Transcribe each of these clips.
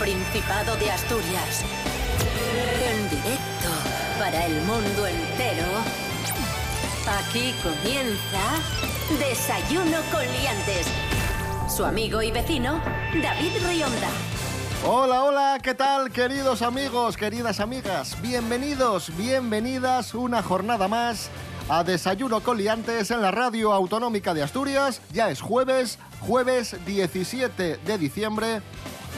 Principado de Asturias. En directo para el mundo entero. Aquí comienza Desayuno con Liantes. Su amigo y vecino, David Rionda. Hola, hola, ¿qué tal queridos amigos, queridas amigas? Bienvenidos, bienvenidas una jornada más a Desayuno con Liantes en la Radio Autonómica de Asturias. Ya es jueves, jueves 17 de diciembre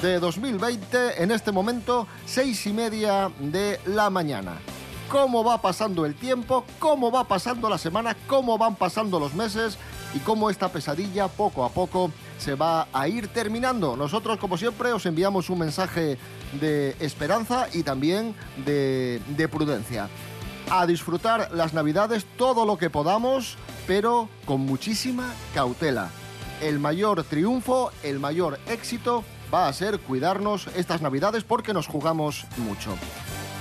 de 2020, en este momento seis y media de la mañana. ¿Cómo va pasando el tiempo? ¿Cómo va pasando la semana? ¿Cómo van pasando los meses? Y cómo esta pesadilla poco a poco se va a ir terminando. Nosotros, como siempre, os enviamos un mensaje de esperanza y también de, de prudencia. A disfrutar las navidades todo lo que podamos, pero con muchísima cautela. El mayor triunfo, el mayor éxito va a ser cuidarnos estas navidades porque nos jugamos mucho.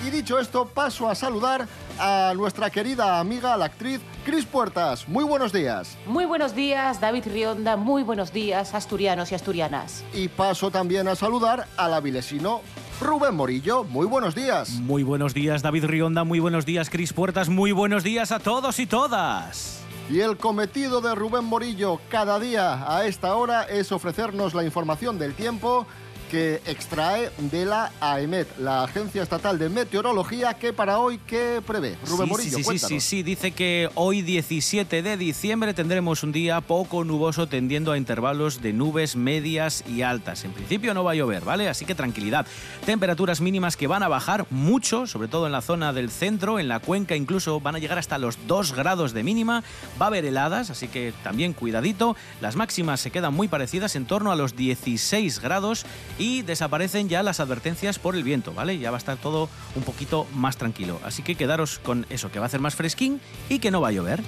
Y dicho esto, paso a saludar a nuestra querida amiga, la actriz Cris Puertas. Muy buenos días. Muy buenos días, David Rionda. Muy buenos días, asturianos y asturianas. Y paso también a saludar al avilesino Rubén Morillo. Muy buenos días. Muy buenos días, David Rionda. Muy buenos días, Cris Puertas. Muy buenos días a todos y todas. Y el cometido de Rubén Morillo cada día a esta hora es ofrecernos la información del tiempo que extrae de la AEMET, la Agencia Estatal de Meteorología, que para hoy, ¿qué prevé? Rubén sí, Morillo, sí, sí, sí, sí, dice que hoy 17 de diciembre tendremos un día poco nuboso tendiendo a intervalos de nubes medias y altas. En principio no va a llover, ¿vale? Así que tranquilidad. Temperaturas mínimas que van a bajar mucho, sobre todo en la zona del centro, en la cuenca incluso van a llegar hasta los 2 grados de mínima. Va a haber heladas, así que también cuidadito. Las máximas se quedan muy parecidas, en torno a los 16 grados y desaparecen ya las advertencias por el viento, ¿vale? Ya va a estar todo un poquito más tranquilo. Así que quedaros con eso, que va a hacer más fresquín y que no va a llover.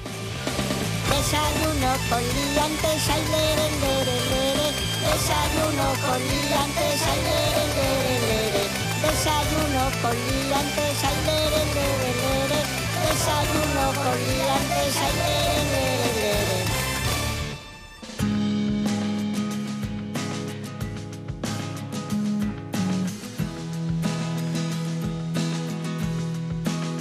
Desayuno con ay, lere. Desayuno.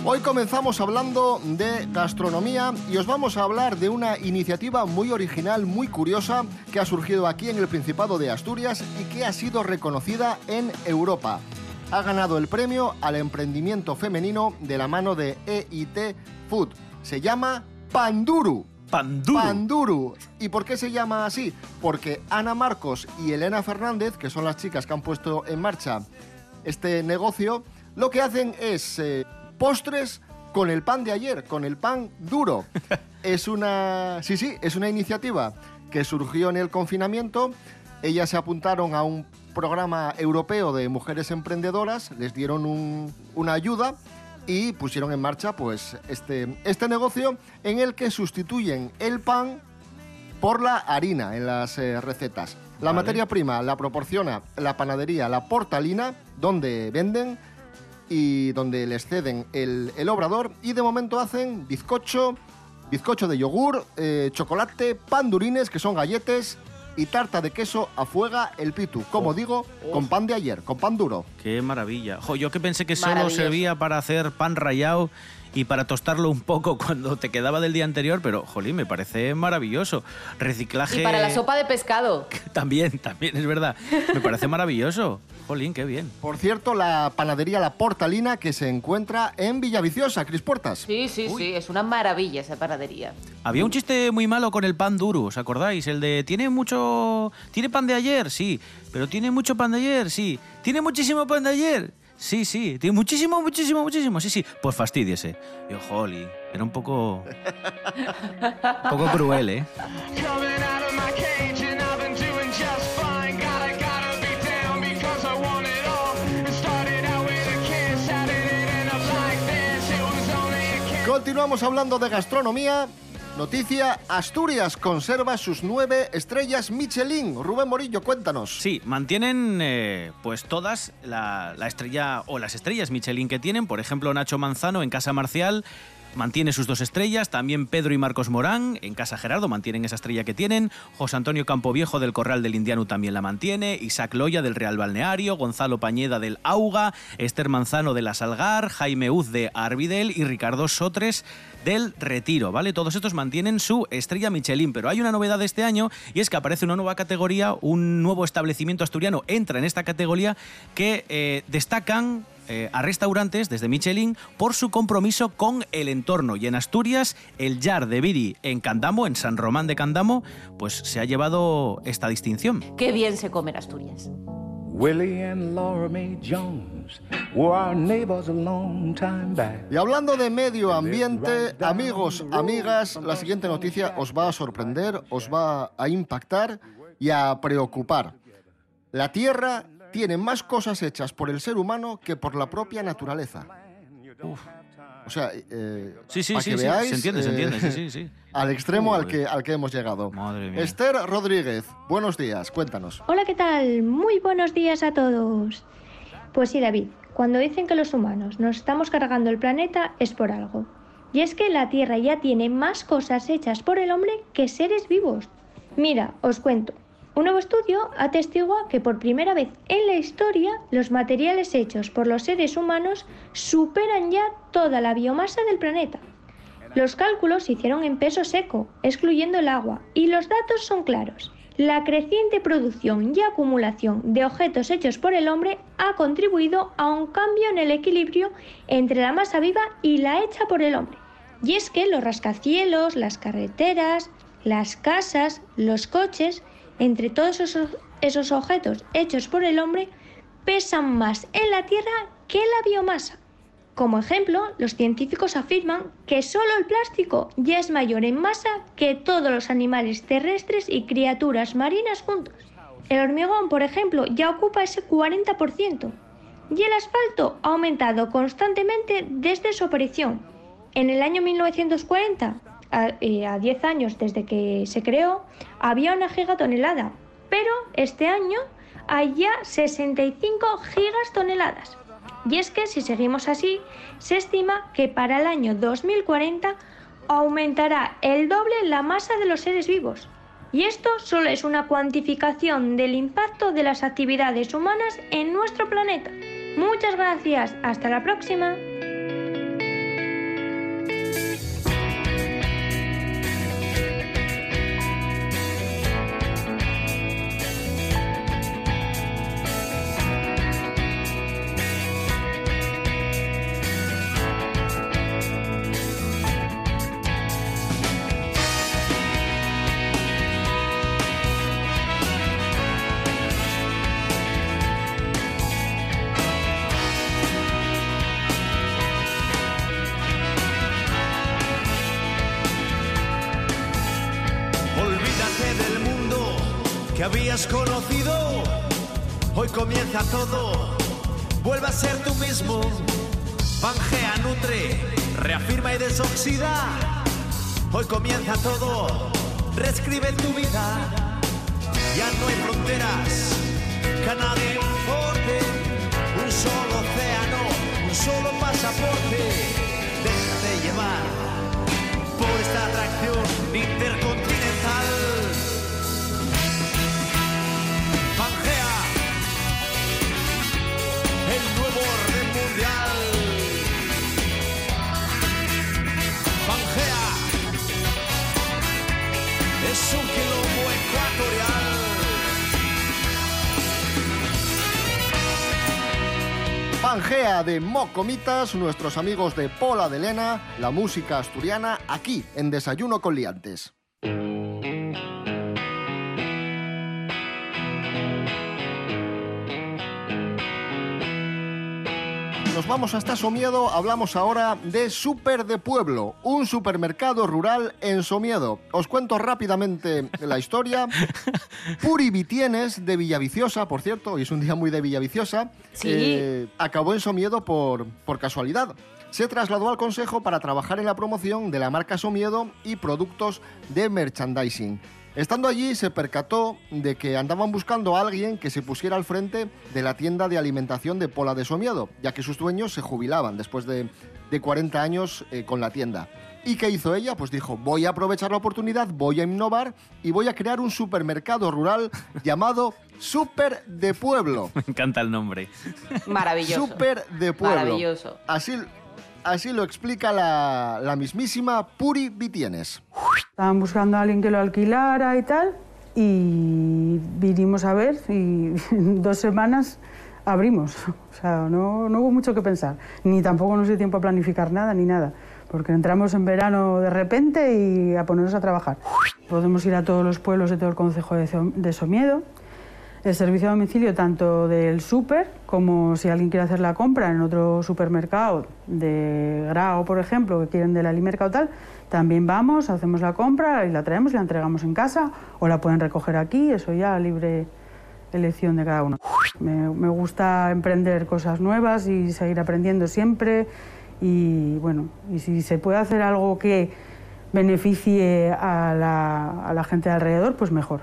Hoy comenzamos hablando de gastronomía y os vamos a hablar de una iniciativa muy original, muy curiosa, que ha surgido aquí en el Principado de Asturias y que ha sido reconocida en Europa. Ha ganado el premio al emprendimiento femenino de la mano de EIT Food. Se llama Panduru. Panduro. Panduru. ¿Y por qué se llama así? Porque Ana Marcos y Elena Fernández, que son las chicas que han puesto en marcha este negocio, lo que hacen es eh, postres con el pan de ayer, con el pan duro. es una, sí, sí, es una iniciativa que surgió en el confinamiento. Ellas se apuntaron a un programa europeo de mujeres emprendedoras, les dieron un- una ayuda y pusieron en marcha pues este, este negocio en el que sustituyen el pan por la harina en las eh, recetas. La Vale. materia prima la proporciona la panadería La Portalina, donde venden y donde les ceden el, el obrador y de momento hacen bizcocho, bizcocho de yogur, eh, chocolate, pandurines, que son galletes, y tarta de queso a fuega el pitu. Como Oh. digo, con pan de ayer, con pan duro. Qué maravilla. Jo, yo que pensé que solo servía para hacer pan rallado y para tostarlo un poco cuando te quedaba del día anterior, pero jolín, me parece maravilloso. Reciclaje. Y para la sopa de pescado. También, también, es verdad. Me parece maravilloso. Jolín, qué bien. Por cierto, la panadería La Portalina que se encuentra en Villaviciosa, Cris Puertas. Sí, sí, sí, es una maravilla esa panadería. Había un chiste muy malo con el pan duro, ¿os acordáis? El de, ¿tiene mucho... ¿Tiene pan de ayer? Sí. ¿Pero tiene mucho pan de ayer? Sí. ¿Tiene muchísimo pan de ayer? Sí, sí. ¿Tiene muchísimo, muchísimo, muchísimo? Sí, sí. Pues fastidiese. Yo, jolly, era un poco... un poco cruel, ¿eh? Continuamos hablando de gastronomía. Noticia, Asturias conserva sus nueve estrellas Michelin. Rubén Morillo, cuéntanos. Sí, mantienen eh, pues todas la, la estrella o las estrellas Michelin que tienen. Por ejemplo, Nacho Manzano en Casa Marcial mantiene sus dos estrellas, también Pedro y Marcos Morán en Casa Gerardo mantienen esa estrella que tienen, José Antonio Campoviejo del Corral del Indiano también la mantiene, Isaac Loya del Real Balneario, Gonzalo Pañeda del Auga, Esther Manzano de la Salgar, Jaime Uz de Arvidel. Y Ricardo Sotres del Retiro, ¿vale? Todos estos mantienen su estrella Michelin, pero hay una novedad de este año y es que aparece una nueva categoría, un nuevo establecimiento asturiano entra en esta categoría que eh, destacan eh, a restaurantes desde Michelin por su compromiso con el entorno. Y en Asturias, el Yar de Viri en Candamo, en San Román de Candamo, pues se ha llevado esta distinción. Qué bien se come en Asturias. Willie and Laura Jones were our neighbors a long time back. Y hablando de medio ambiente, amigos, amigas, la siguiente noticia os va a sorprender, os va a impactar y a preocupar. La Tierra tiene más cosas hechas por el ser humano que por la propia naturaleza. O sea, eh, Sí, sí, pa' sí, que sí, veáis, se entiende, se eh, entiende, sí, sí, sí. Al extremo al que, al que hemos llegado. Madre mía. Esther Rodríguez, buenos días, cuéntanos. Hola, ¿qué tal? Muy buenos días a todos. Pues sí, David, cuando dicen que los humanos nos estamos cargando el planeta es por algo. Y es que la Tierra ya tiene más cosas hechas por el hombre que seres vivos. Mira, os cuento. Un nuevo estudio atestigua que por primera vez en la historia los materiales hechos por los seres humanos superan ya toda la biomasa del planeta. Los cálculos se hicieron en peso seco, excluyendo el agua, y los datos son claros. La creciente producción y acumulación de objetos hechos por el hombre ha contribuido a un cambio en el equilibrio entre la masa viva y la hecha por el hombre. Y es que los rascacielos, las carreteras, las casas, los coches, entre todos esos, esos objetos hechos por el hombre, pesan más en la Tierra que la biomasa. Como ejemplo, los científicos afirman que solo el plástico ya es mayor en masa que todos los animales terrestres y criaturas marinas juntos. El hormigón, por ejemplo, ya ocupa ese 40%. Y el asfalto ha aumentado constantemente desde su aparición. En el año 1940, a, eh, a 10 años desde que se creó, había una gigatonelada, pero este año hay ya 65 gigatoneladas. Y es que si seguimos así, se estima que para el año 2040 aumentará el doble la masa de los seres vivos. Y esto solo es una cuantificación del impacto de las actividades humanas en nuestro planeta. Muchas gracias, hasta la próxima. Que habías conocido. Hoy comienza todo. Vuelve a ser tú mismo. Pangea, nutre, reafirma y desoxida. Hoy comienza todo. Reescribe tu vida. Ya no hay fronteras que a nadie importe. Un solo océano, un solo pasaporte. Déjate llevar por esta atracción intercontinental. Pangea, es un quilombo ecuatorial. Pangea de Mocomitas, nuestros amigos de Pola de Lena, la música asturiana, aquí en Desayuno con Liantes. Nos vamos hasta Somiedo, hablamos ahora de Super de Pueblo, un supermercado rural en Somiedo. Os cuento rápidamente la historia. Puri Vitienes de Villaviciosa, por cierto, hoy es un día muy de Villaviciosa, Sí. eh, acabó en Somiedo por, por casualidad. Se trasladó al consejo para trabajar en la promoción de la marca Somiedo y productos de merchandising. Estando allí se percató de que andaban buscando a alguien que se pusiera al frente de la tienda de alimentación de Pola de Somiedo, ya que sus dueños se jubilaban después de, de 40 años eh, con la tienda. ¿Y qué hizo ella? Pues dijo, voy a aprovechar la oportunidad, voy a innovar y voy a crear un supermercado rural llamado Super de Pueblo. Me encanta el nombre. Maravilloso. Super de Pueblo. Maravilloso. Así, así lo explica la, la mismísima Puri Vitienes. Estaban buscando a alguien que lo alquilara y tal, y vinimos a ver y dos semanas abrimos. O sea, no, no hubo mucho que pensar, ni tampoco nos dio tiempo a planificar nada ni nada, porque entramos en verano de repente y a ponernos a trabajar. Podemos ir a todos los pueblos de todo el concejo de, Som- de Somiedo. El servicio a domicilio tanto del súper como si alguien quiere hacer la compra en otro supermercado de Grao, por ejemplo, que quieren del Alimerca o tal, también vamos, hacemos la compra y la traemos y la entregamos en casa o la pueden recoger aquí, eso ya libre elección de cada uno. Me, gusta emprender cosas nuevas y seguir aprendiendo siempre y bueno, y si se puede hacer algo que beneficie a la, gente de alrededor, pues mejor.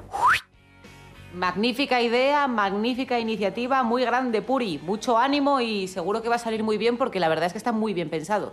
Magnífica idea, magnífica iniciativa, muy grande, Puri. Mucho ánimo y seguro que va a salir muy bien porque la verdad es que está muy bien pensado.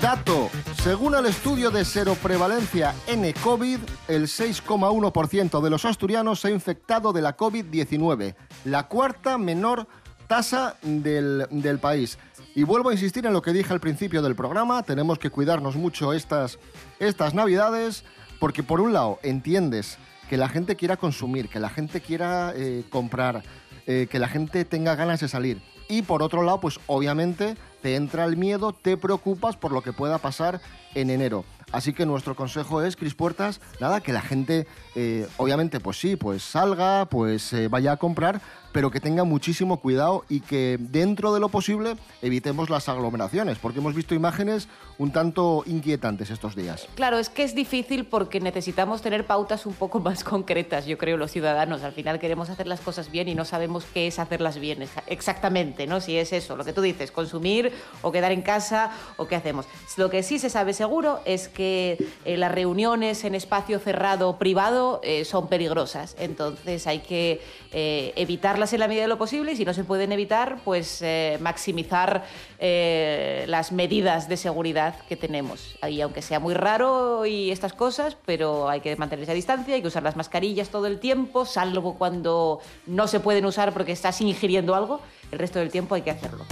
Dato, según el estudio de seroprevalencia N-COVID, el 6,1% de los asturianos se ha infectado de la COVID-19, la cuarta menor tasa del, del país. Y vuelvo a insistir en lo que dije al principio del programa, tenemos que cuidarnos mucho estas, estas navidades, porque por un lado entiendes que la gente quiera consumir, que la gente quiera eh, comprar, eh, que la gente tenga ganas de salir. Y por otro lado, pues obviamente te entra el miedo, te preocupas por lo que pueda pasar en enero. Así que nuestro consejo es, Cris Puertas, nada, que la gente, eh, obviamente, pues sí, pues salga, pues eh, vaya a comprar, pero que tenga muchísimo cuidado y que dentro de lo posible evitemos las aglomeraciones, porque hemos visto imágenes un tanto inquietantes estos días. Claro, es que es difícil porque necesitamos tener pautas un poco más concretas, yo creo, los ciudadanos. Al final queremos hacer las cosas bien y no sabemos qué es hacerlas bien exa- exactamente, ¿no? Si es eso, lo que tú dices, consumir o quedar en casa o qué hacemos. Lo que sí se sabe seguro es que eh, las reuniones en espacio cerrado privado eh, son peligrosas. Entonces hay que eh, evitarlas en la medida de lo posible y si no se pueden evitar, pues eh, maximizar las medidas de seguridad que tenemos. Y aunque sea muy raro y estas cosas, pero hay que mantenerse a distancia, hay que usar las mascarillas todo el tiempo, salvo cuando no se pueden usar porque estás ingiriendo algo, el resto del tiempo hay que hacerlo.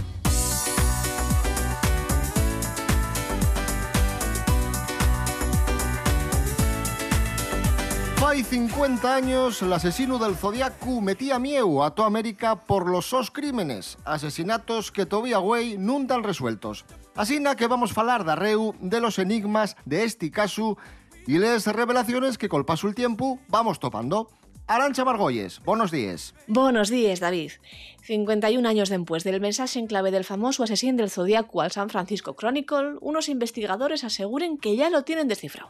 Fai 50 años, el asesino del Zodiaco metía mieu a toda América por los sos crímenes, asesinatos que todavía güey nun tan resueltos. Así na que vamos falar da reu de los enigmas de este caso y les revelaciones que col paso el tiempo vamos topando. Arancha Margolles, buenos días. Buenos días, David. 51 años después del mensaje en clave del famoso asesino del Zodíaco al San Francisco Chronicle, unos investigadores aseguren que ya lo tienen descifrado.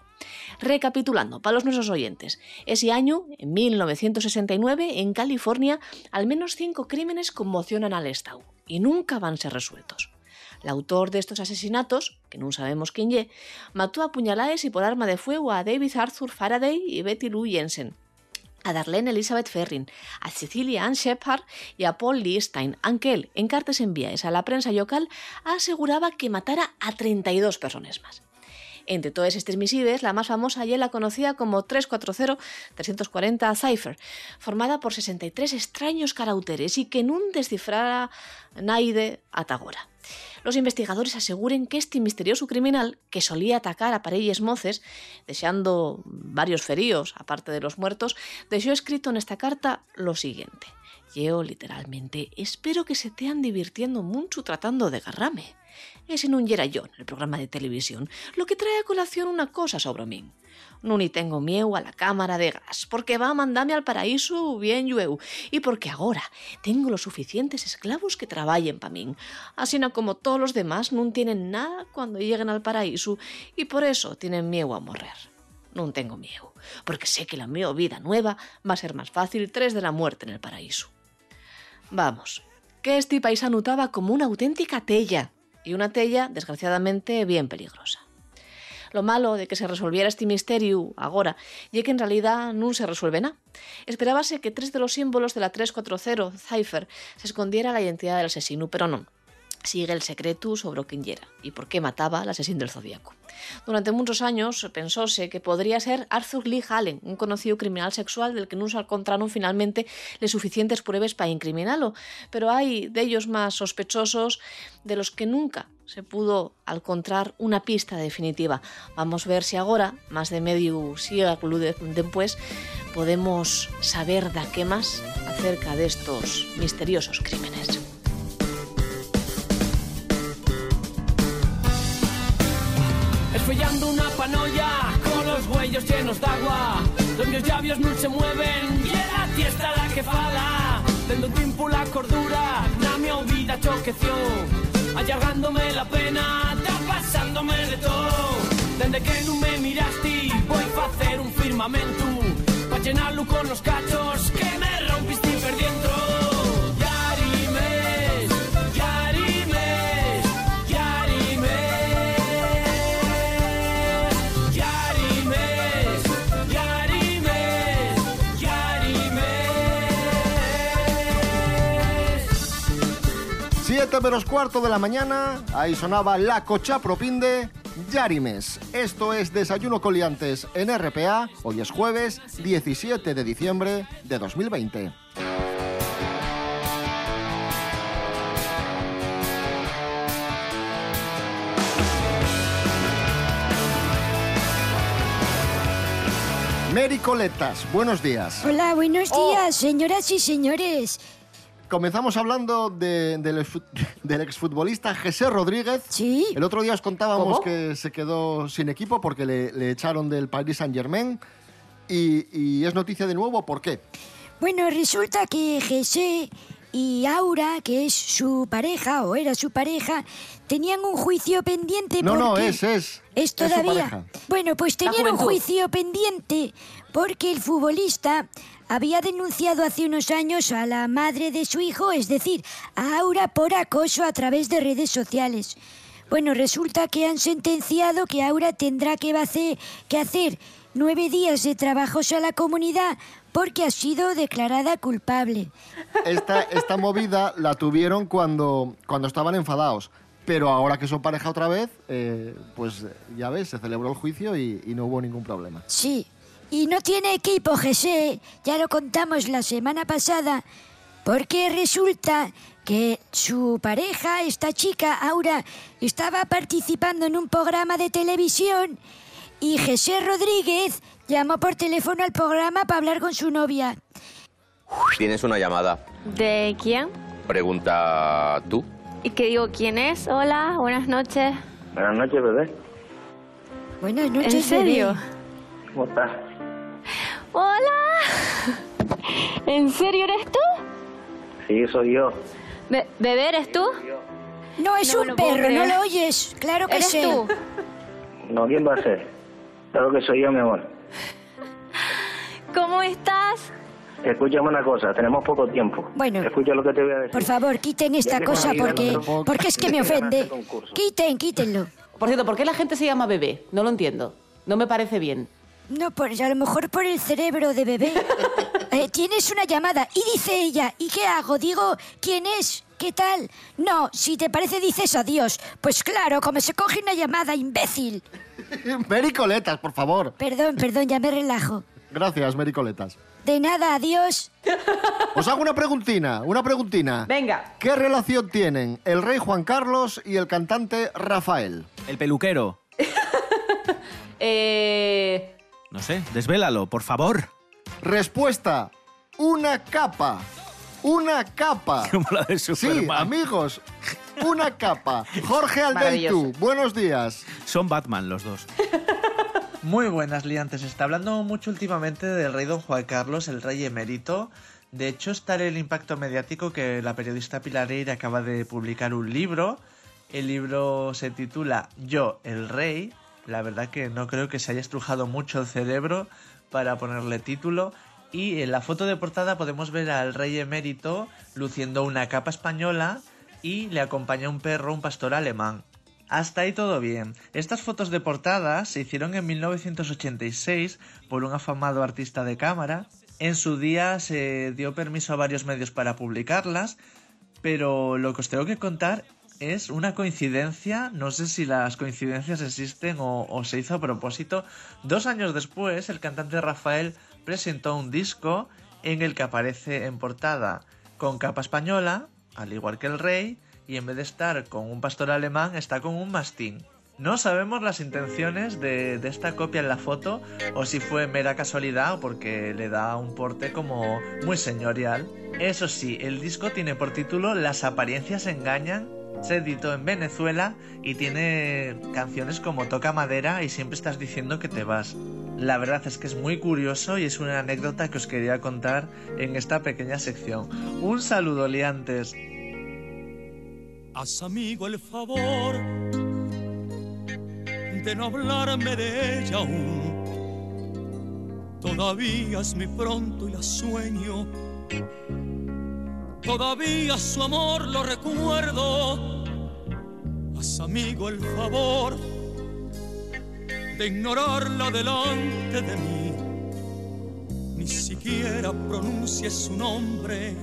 Recapitulando, para los nuestros oyentes, ese año, en 1969, en California, al menos cinco crímenes conmocionan al Estado y nunca van a ser resueltos. El autor de estos asesinatos, que no sabemos quién ye, mató a puñaladas y por arma de fuego a David Arthur Faraday y Betty Lou Jensen, a Darlene Elizabeth Ferrin, a Cecilia Ann Shepard y a Paul Lee Stein, aunque él, en cartas enviadas a la prensa local, aseguraba que matara a 32 personas más. Entre todas estas misives, la más famosa ya la conocía como 340-340 Cipher, formada por 63 extraños caracteres y que nun descifrara naide ata agora. Los investigadores aseguren que este misterioso criminal, que solía atacar a parelles moces, dejando varios feríos, aparte de los muertos, dejó escrito en esta carta lo siguiente. Yo, literalmente, espero que se tean divirtiendo mucho tratando de agarrarme. Ese nun yera yo en el programa de televisión, lo que trae a colación una cosa sobre mí. No ni tengo miedo a la cámara de gas, porque va a mandarme al paraíso bien llueu, y porque ahora tengo los suficientes esclavos que trabajen para mí. Así como todos los demás no tienen nada cuando lleguen al paraíso, y por eso tienen miedo a morrer. No tengo miedo, porque sé que la mi vida nueva va a ser más fácil tres de la muerte en el paraíso. Vamos, que este paisano estaba como una auténtica tella, y una tella, desgraciadamente, bien peligrosa. Lo malo de que se resolviera este misterio agora y que en realidad non se resuelve nada. Esperábase que tres de los símbolos de la 340 cipher se escondiera la identidad del asesino, pero non. Sigue el secreto sobre quién era y por qué mataba al asesino del zodíaco. Durante muchos años pensóse que podría ser Arthur Lee Hallen, un conocido criminal sexual del que no se encontraron finalmente les suficientes pruebas para incriminarlo, pero hay de ellos más sospechosos de los que nunca se pudo encontrar una pista definitiva. Vamos a ver si ahora, más de medio siglo de- después, podemos saber de qué más acerca de estos misteriosos crímenes. Esfollando una panolla con los huellos llenos de agua Los meus labios no se mueven y é a tiesta la que fala Tendo tiempo la cordura na mi vida choqueció Allargándome la pena, está pasándome de todo. Dende que non me miraste voy a hacer un firmamento Pa llenarlo con los cachos que me rompiste per 7 menos cuarto de la mañana, ahí sonaba la cocha propinde Yarimes. Esto es Desayuno Coliantes en RPA. Hoy es jueves 17 de diciembre de 2020. Mary Coletas, buenos días. Hola, buenos Oh. días, señoras y señores. Comenzamos hablando de- del, exfu- del exfutbolista José Rodríguez. Sí. El otro día os contábamos ¿Cómo? que se quedó sin equipo porque le, le echaron del Paris Saint Germain. Y, y es noticia de nuevo, ¿por qué? Bueno, resulta que José y Aura, que es su pareja, o era su pareja, tenían un juicio pendiente No, no, es, es. ¿Es su todavía? pareja. bueno, pues tenían un juicio pendiente porque el futbolista había denunciado hace unos años a la madre de su hijo, es decir, a Aura por acoso a través de redes sociales. Bueno, resulta que han sentenciado que Aura tendrá que hacer, que hacer nueve días de trabajos a la comunidad porque ha sido declarada culpable. Esta, esta movida la tuvieron cuando, cuando estaban enfadados. Pero ahora que son pareja otra vez, eh, pues ya ves, se celebró el juicio y, y no hubo ningún problema. Sí. Y no tiene equipo, José. Ya lo contamos la semana pasada. Porque resulta que su pareja, esta chica, Aura, estaba participando en un programa de televisión y José Rodríguez llamó por teléfono al programa para hablar con su novia. Tienes una llamada. ¿De quién? Pregunta tú. ¿Y que digo quién es? Hola, buenas noches. Buenas noches, bebé. Buenas noches, ¿En serio? bebé. ¿Cómo estás? ¡Hola! ¿En serio eres tú? Sí, soy yo. Be- ¿Bebé eres tú? No, es No un perro, no lo oyes. Claro que ¿Eres tú? No, ¿quién va a ser? Claro que soy yo, mi amor. ¿Cómo estás? Escúchame una cosa, tenemos poco tiempo. Bueno. Escucha lo que te voy a decir. Por favor, quiten esta cosa porque, porque es que me ofende. Quiten, quítenlo. Por cierto, ¿por qué la gente se llama bebé? No lo entiendo. No me parece bien. No, pues a lo mejor por el cerebro de bebé. Eh, tienes una llamada y dice ella, ¿y qué hago? Digo, ¿quién es? ¿Qué tal? No, si te parece dices adiós. Pues claro, como se coge una llamada, imbécil. Mary Coletas, por favor. Perdón, perdón, ya me relajo. Gracias, Mary Coletas. De nada, adiós. Os hago una preguntina, una preguntina. Venga. ¿Qué relación tienen el rey Juan Carlos y el cantante Rafael? El peluquero. Eh, No sé, desvélalo, por favor. Respuesta, una capa. Una capa. Como la de Sí, amigos, una capa. Jorge Aldeitu, Maravilloso. buenos días. Son Batman los dos. Muy buenas, liantes. Se está hablando mucho últimamente del rey don Juan Carlos, el rey emérito. De hecho, está el impacto mediático que la periodista Pilar Eire acaba de publicar un libro. El libro se titula Yo, el rey. La verdad que no creo que se haya estrujado mucho el cerebro para ponerle título. Y en la foto de portada podemos ver al rey emérito luciendo una capa española y le acompaña un perro, un pastor alemán. Hasta ahí todo bien. Estas fotos de portada se hicieron en 1986 por un afamado artista de cámara. En su día se dio permiso a varios medios para publicarlas, pero lo que os tengo que contar es una coincidencia, no sé si las coincidencias existen o, se hizo a propósito. Dos años después, el cantante Rafael presentó un disco en el que aparece en portada con capa española, al igual que el rey, y en vez de estar con un pastor alemán, está con un mastín. No sabemos las intenciones de, de esta copia en la foto o si fue mera casualidad o porque le da un porte como muy señorial. Eso sí, el disco tiene por título Las apariencias engañan se editó en Venezuela y tiene canciones como Toca Madera y siempre estás diciendo que te vas. La verdad es que es muy curioso y es una anécdota que os quería contar en esta pequeña sección. Un saludo, liantes. Haz amigo el favor de no hablarme de ella aún. Todavía es mi pronto y la sueño. Todavía su amor lo recuerdo. Amigo el favor de ignorarla delante de mí. Ni siquiera pronuncie su nombre,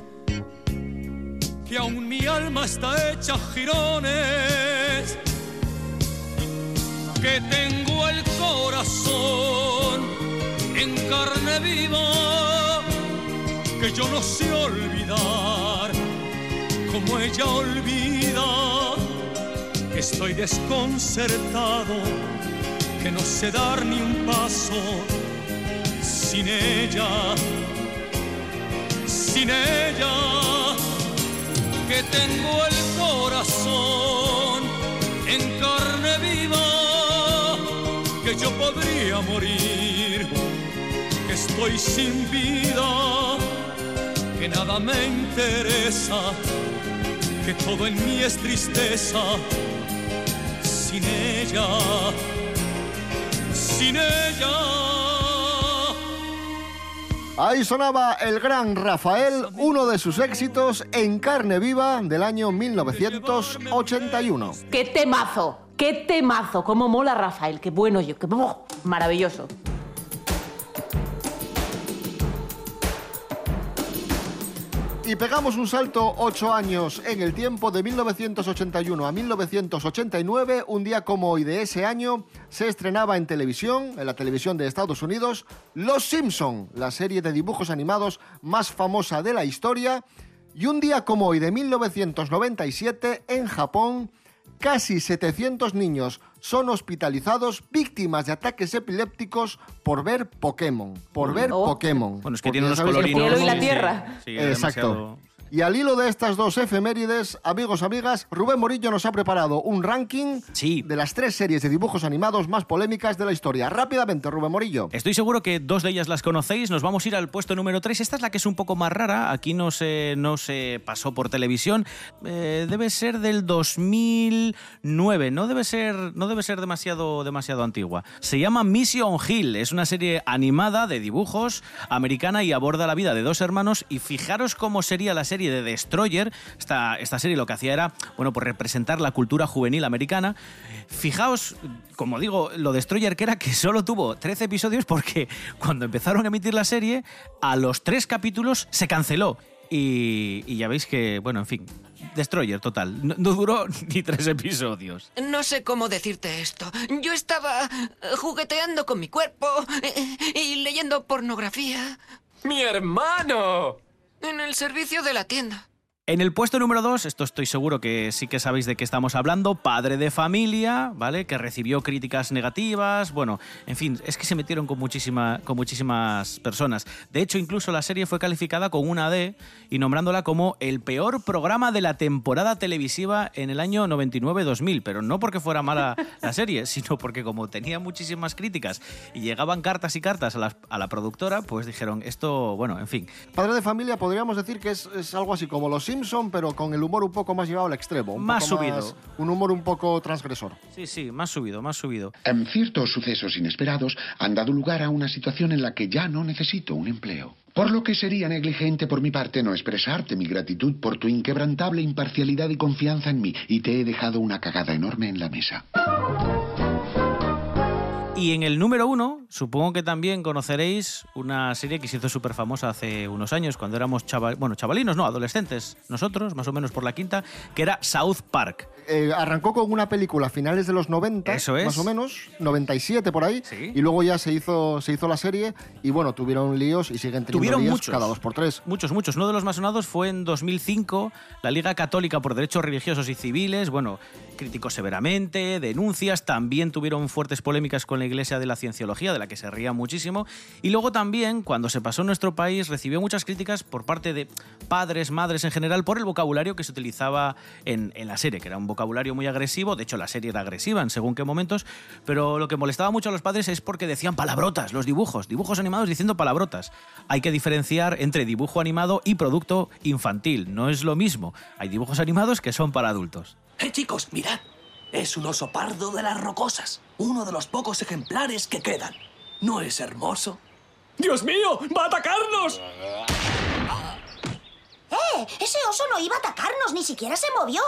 que aún mi alma está hecha jirones. Que tengo el corazón en carne viva que yo no sé olvidar como ella olvida estoy desconcertado que no sé dar ni un paso sin ella sin ella que tengo el corazón en carne viva que yo podría morir que estoy sin vida que nada me interesa, que todo en mí es tristeza. Sin ella, sin ella. Ahí sonaba el gran Rafael, uno de sus éxitos en carne viva del año 1981. ¡Qué temazo! ¡Qué temazo! ¡Cómo mola Rafael! ¡Qué bueno yo! ¡Qué ¡oh! maravilloso! Y pegamos un salto ocho años en el tiempo de 1981 a 1989. Un día como hoy de ese año se estrenaba en televisión, en la televisión de Estados Unidos, Los Simpson, la serie de dibujos animados más famosa de la historia. Y un día como hoy de 1997 en Japón, casi 700 niños son hospitalizados víctimas de ataques epilépticos por ver Pokémon. Por ver Oh. Pokémon. Bueno, es que Porque tiene ya unos colorinos. El cielo y la sí, sí, tierra. sí, Exacto. demasiado- Y al hilo de estas dos efemérides, amigos, amigas, Rubén Morillo nos ha preparado un ranking de las tres series de dibujos animados más polémicas de la historia. Rápidamente, Rubén Morillo. Estoy seguro que dos de ellas las conocéis. Nos vamos a ir al puesto número 3. Esta es la que es un poco más rara. Aquí no se, no se pasó por televisión. Eh, debe ser del 2009. No debe ser, no debe ser demasiado, demasiado antigua. Se llama Mission Hill. Es una serie animada de dibujos americana y aborda la vida de dos hermanos. Y fijaros cómo sería la serie de Destroyer. Esta, esta serie lo que hacía era, bueno, pues representar la cultura juvenil americana. Fijaos, como digo, lo Destroyer que era que solo tuvo 13 episodios porque cuando empezaron a emitir la serie, a los tres capítulos se canceló. Y, y ya veis que, bueno, en fin, Destroyer total. No, no duró ni tres episodios. No sé cómo decirte esto. Yo estaba eh, jugueteando con mi cuerpo eh, y leyendo pornografía. ¡Mi hermano! En el servicio de la tienda. En el puesto número 2, esto estoy seguro que sí que sabéis de qué estamos hablando, Padre de Familia, ¿vale? Que recibió críticas negativas, bueno, en fin, es que se metieron con, muchísima, con muchísimas personas. De hecho, incluso la serie fue calificada con una D y nombrándola como el peor programa de la temporada televisiva en el año 99-2000, pero no porque fuera mala la serie, sino porque como tenía muchísimas críticas y llegaban cartas y cartas a la, a la productora, pues dijeron, esto, bueno, en fin. Padre de familia podríamos decir que es, es algo así como los Simpson, Simpson, pero con el humor un poco más llevado al extremo. un Más poco subido. un humor un poco transgresor. Sí, sí, más subido, más subido. Em, Ciertos sucesos inesperados han dado lugar a una situación en la que ya no necesito un empleo. Por lo que sería negligente por mi parte no expresarte mi gratitud por tu inquebrantable imparcialidad y confianza en mí, y te he dejado una cagada enorme en la mesa. Y en el número uno, supongo que también conoceréis una serie que se hizo súper famosa hace unos años, cuando éramos chaval, bueno, chavalinos, no, adolescentes, nosotros, más o menos por la quinta, que era South Park. Eh, arrancó con una película a finales de los 90, Eso es. más o menos, 97 por ahí, y luego ya se hizo, se hizo la serie y bueno, tuvieron líos y siguen teniendo Tuvieron líos muchos. cada dos por tres. Muchos, muchos. Uno de los más sonados fue en 2005, la Liga Católica por Derechos Religiosos y Civiles, bueno, criticó severamente, denuncias, también tuvieron fuertes polémicas con la Iglesia de la Cienciología, de la que se ría muchísimo, y luego también, cuando se pasó en nuestro país, recibió muchas críticas por parte de padres, madres en general, por el vocabulario que se utilizaba en, en la serie, que era un vocabulario muy agresivo, de hecho la serie era agresiva en según qué momentos, pero lo que molestaba mucho a los padres es porque decían palabrotas, los dibujos, dibujos animados diciendo palabrotas. Hay que diferenciar entre dibujo animado y producto infantil, no es lo mismo. Hay dibujos animados que son para adultos. ¡Eh, chicos, mirad! Es un oso pardo de las rocosas. Uno de los pocos ejemplares que quedan. ¿No es hermoso? ¡Dios mío! ¡Va a atacarnos! ¡Eh! Ese oso no iba a atacarnos, ni siquiera se movió.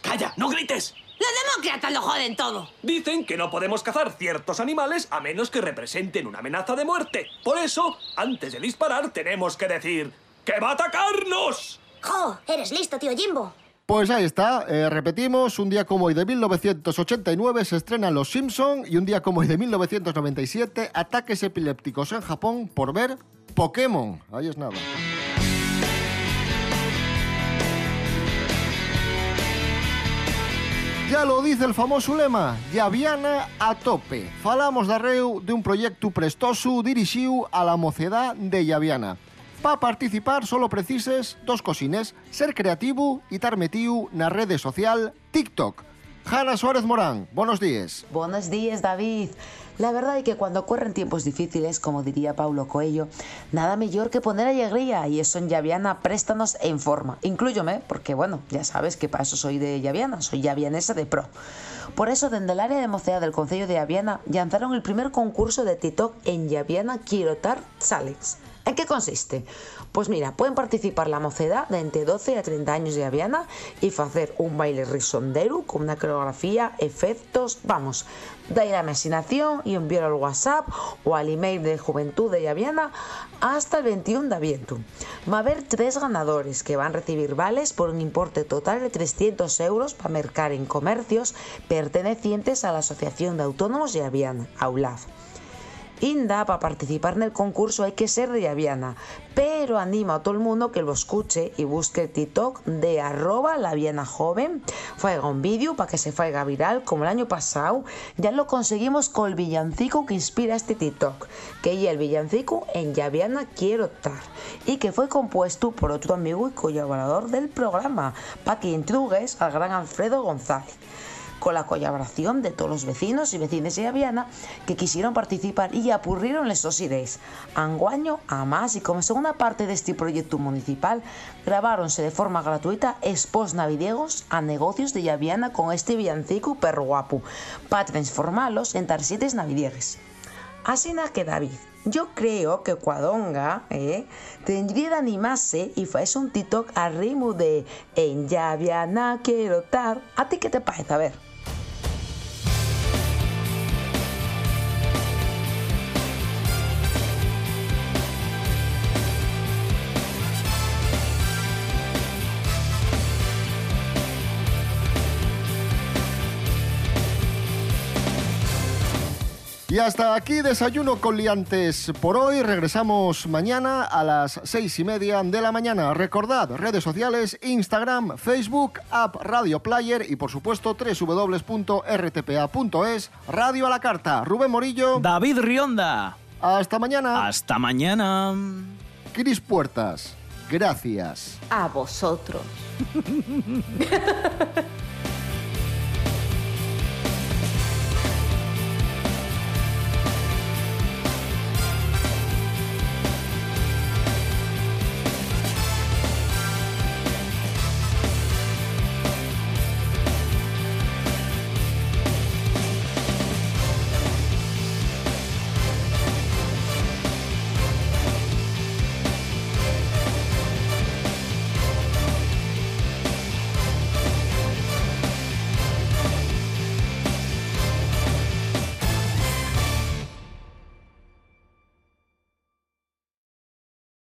¡Calla! ¡No grites! ¡Los demócratas lo joden todo! Dicen que no podemos cazar ciertos animales a menos que representen una amenaza de muerte. Por eso, antes de disparar, tenemos que decir ¡que va a atacarnos! ¡Jo! Eres listo, tío Jimbo. Pues ahí está, eh, repetimos, un día como hoy de 1989 se estrenan Los Simpson y un día como hoy de 1997 ataques epilépticos en Japón por ver Pokémon. Ahí es nada. Ya lo dice el famoso lema, Llaviana a tope. Falamos de arreu de un proyecto prestoso dirixiu a la mocedad de Llaviana. Para participar solo precises dos cosines, ser creativo y tar metíu na rede social TikTok. Hanna Suárez Morán, buenos días. Buenos días, David. La verdad es que cuando ocurren tiempos difíciles, como diría Paulo Coelho, nada mejor que poner alegría y eso en Llaviana préstanos en forma. Incluyome, porque bueno, ya sabes que para eso soy de Llaviana, soy llavianesa de pro. Por eso, desde el área de mocea del Concello de Llaviana, lanzaron el primer concurso de TikTok en Llaviana Quirotar Challenge. ¿En qué consiste? Pues mira, pueden participar la mocedad de entre 12 a 30 años de Aviana y hacer un baile risondero con una coreografía, efectos, vamos, de la imaginación y enviar al WhatsApp o al email de Juventud de Aviana hasta el 21 de aviento. Va a haber tres ganadores que van a recibir vales por un importe total de 300 euros para mercar en comercios pertenecientes a la Asociación de Autónomos de Aviana, AULAF. Inda, para participar en el concurso hay que ser de Aviana, pero animo a todo el mundo que lo escuche y busque el TikTok de arroba la Viana Joven, faiga un vídeo para que se faiga viral como el año pasado, ya lo conseguimos con el villancico que inspira este TikTok, que es el villancico en Yaviana Quiero estar, y que fue compuesto por otro amigo y colaborador del programa, Paqui Intrugues, al gran Alfredo González con la colaboración de todos los vecinos y vecinas de Aviana que quisieron participar y apurrieron estos ideas. Anguaño, a más y como segunda parte de este proyecto municipal, grabáronse de forma gratuita expos navideños a negocios de Aviana con este villancico perro guapo, para transformarlos en tarjetas navideñas. Así que David, yo creo que Cuadonga eh, tendría de animarse y fuese un TikTok a ritmo de En Yaviana quiero estar. ¿A ti qué te parece? A ver. Y hasta aquí Desayuno con Liantes por hoy. Regresamos mañana a las seis y media de la mañana. Recordad, redes sociales, Instagram, Facebook, app Radio Player y por supuesto www.rtpa.es, Radio a la Carta. Rubén Morillo. David Rionda. Hasta mañana. Hasta mañana. Cris Puertas. Gracias. A vosotros.